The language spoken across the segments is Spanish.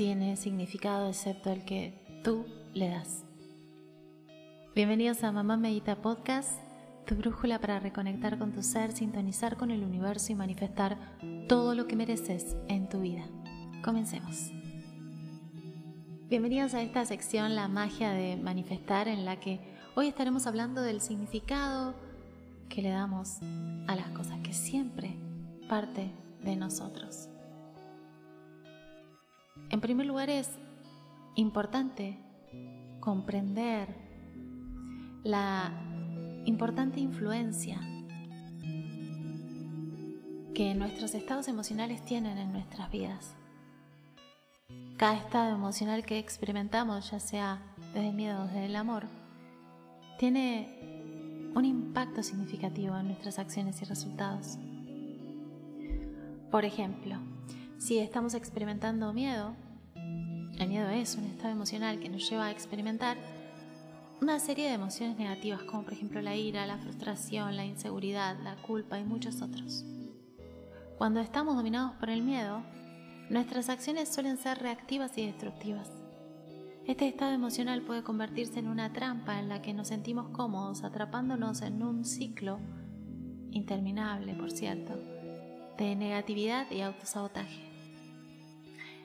tiene significado excepto el que tú le das. Bienvenidos a Mamá Medita Podcast, tu brújula para reconectar con tu ser, sintonizar con el universo y manifestar todo lo que mereces en tu vida. Comencemos. Bienvenidos a esta sección La magia de manifestar en la que hoy estaremos hablando del significado que le damos a las cosas que siempre parte de nosotros. En primer lugar es importante comprender la importante influencia que nuestros estados emocionales tienen en nuestras vidas. Cada estado emocional que experimentamos, ya sea desde el miedo o desde el amor, tiene un impacto significativo en nuestras acciones y resultados. Por ejemplo, si estamos experimentando miedo, el miedo es un estado emocional que nos lleva a experimentar una serie de emociones negativas, como por ejemplo la ira, la frustración, la inseguridad, la culpa y muchos otros. Cuando estamos dominados por el miedo, nuestras acciones suelen ser reactivas y destructivas. Este estado emocional puede convertirse en una trampa en la que nos sentimos cómodos, atrapándonos en un ciclo interminable, por cierto, de negatividad y autosabotaje.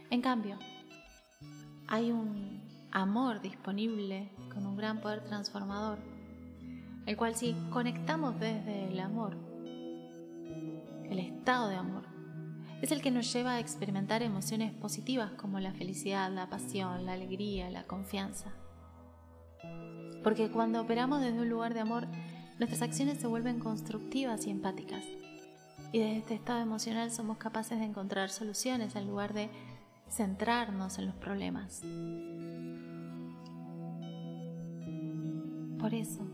En cambio, hay un amor disponible con un gran poder transformador, el cual si conectamos desde el amor, el estado de amor, es el que nos lleva a experimentar emociones positivas como la felicidad, la pasión, la alegría, la confianza. Porque cuando operamos desde un lugar de amor, nuestras acciones se vuelven constructivas y empáticas. Y desde este estado emocional somos capaces de encontrar soluciones en lugar de centrarnos en los problemas. Por eso,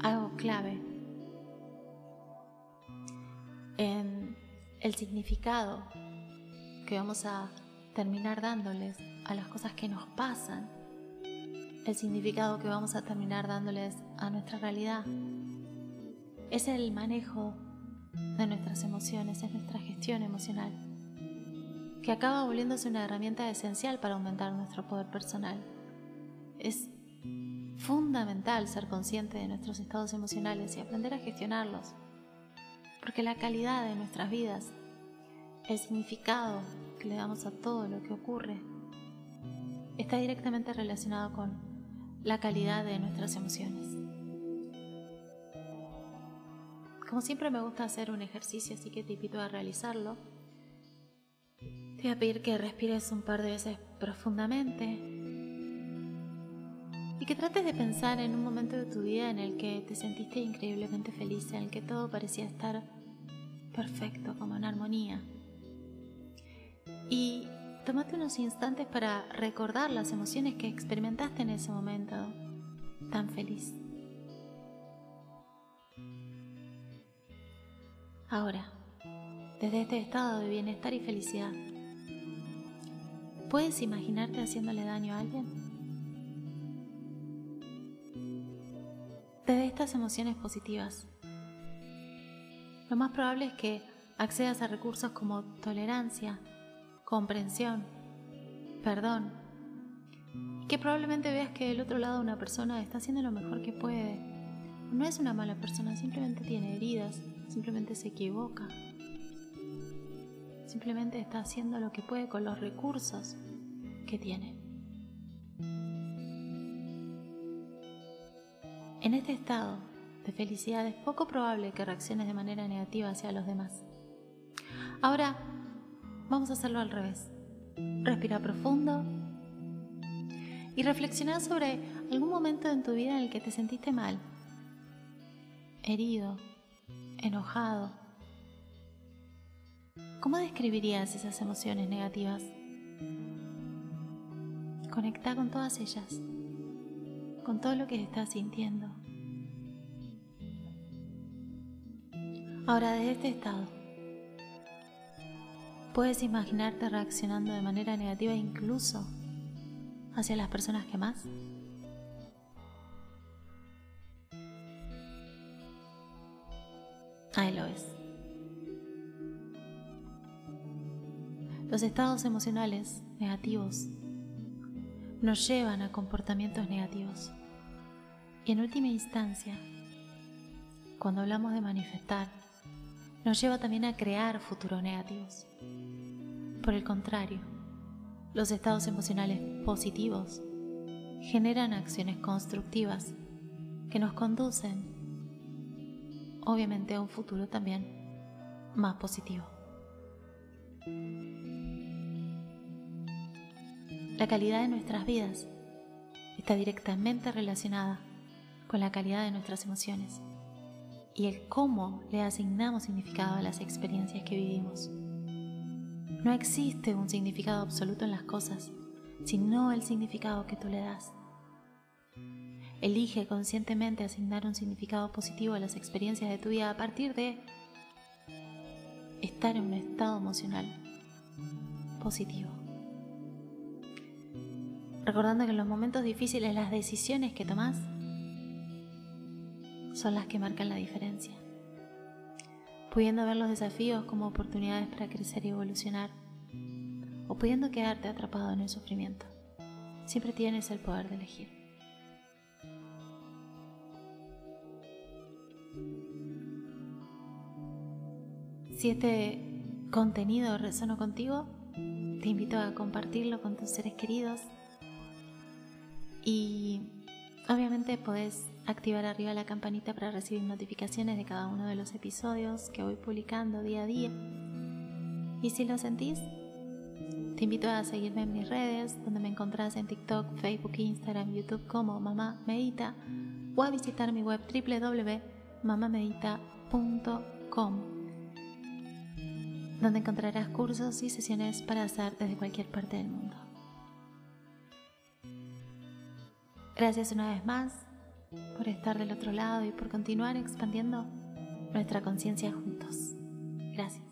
algo clave en el significado que vamos a terminar dándoles a las cosas que nos pasan, el significado que vamos a terminar dándoles a nuestra realidad, es el manejo de nuestras emociones, es nuestra gestión emocional que acaba volviéndose una herramienta esencial para aumentar nuestro poder personal. Es fundamental ser consciente de nuestros estados emocionales y aprender a gestionarlos, porque la calidad de nuestras vidas, el significado que le damos a todo lo que ocurre, está directamente relacionado con la calidad de nuestras emociones. Como siempre me gusta hacer un ejercicio, así que te invito a realizarlo te voy a pedir que respires un par de veces profundamente y que trates de pensar en un momento de tu vida en el que te sentiste increíblemente feliz, en el que todo parecía estar perfecto, como en armonía. Y tómate unos instantes para recordar las emociones que experimentaste en ese momento tan feliz. Ahora, desde este estado de bienestar y felicidad, ¿Puedes imaginarte haciéndole daño a alguien? Desde estas emociones positivas, lo más probable es que accedas a recursos como tolerancia, comprensión, perdón, y que probablemente veas que del otro lado una persona está haciendo lo mejor que puede. No es una mala persona, simplemente tiene heridas, simplemente se equivoca. Simplemente está haciendo lo que puede con los recursos que tiene. En este estado de felicidad es poco probable que reacciones de manera negativa hacia los demás. Ahora vamos a hacerlo al revés. Respira profundo y reflexiona sobre algún momento en tu vida en el que te sentiste mal, herido, enojado, ¿Cómo describirías esas emociones negativas? Conecta con todas ellas, con todo lo que estás sintiendo. Ahora, desde este estado, puedes imaginarte reaccionando de manera negativa incluso hacia las personas que más. Ahí lo es. Los estados emocionales negativos nos llevan a comportamientos negativos. Y en última instancia, cuando hablamos de manifestar, nos lleva también a crear futuros negativos. Por el contrario, los estados emocionales positivos generan acciones constructivas que nos conducen, obviamente, a un futuro también más positivo. La calidad de nuestras vidas está directamente relacionada con la calidad de nuestras emociones y el cómo le asignamos significado a las experiencias que vivimos. No existe un significado absoluto en las cosas, sino el significado que tú le das. Elige conscientemente asignar un significado positivo a las experiencias de tu vida a partir de estar en un estado emocional positivo recordando que en los momentos difíciles las decisiones que tomas son las que marcan la diferencia, pudiendo ver los desafíos como oportunidades para crecer y evolucionar, o pudiendo quedarte atrapado en el sufrimiento. Siempre tienes el poder de elegir. Si este contenido resonó contigo, te invito a compartirlo con tus seres queridos y obviamente podés activar arriba la campanita para recibir notificaciones de cada uno de los episodios que voy publicando día a día. Y si lo sentís, te invito a seguirme en mis redes, donde me encontrás en TikTok, Facebook, Instagram, YouTube como Mamá Medita, o a visitar mi web www.mamamedita.com, donde encontrarás cursos y sesiones para hacer desde cualquier parte del mundo. Gracias una vez más por estar del otro lado y por continuar expandiendo nuestra conciencia juntos. Gracias.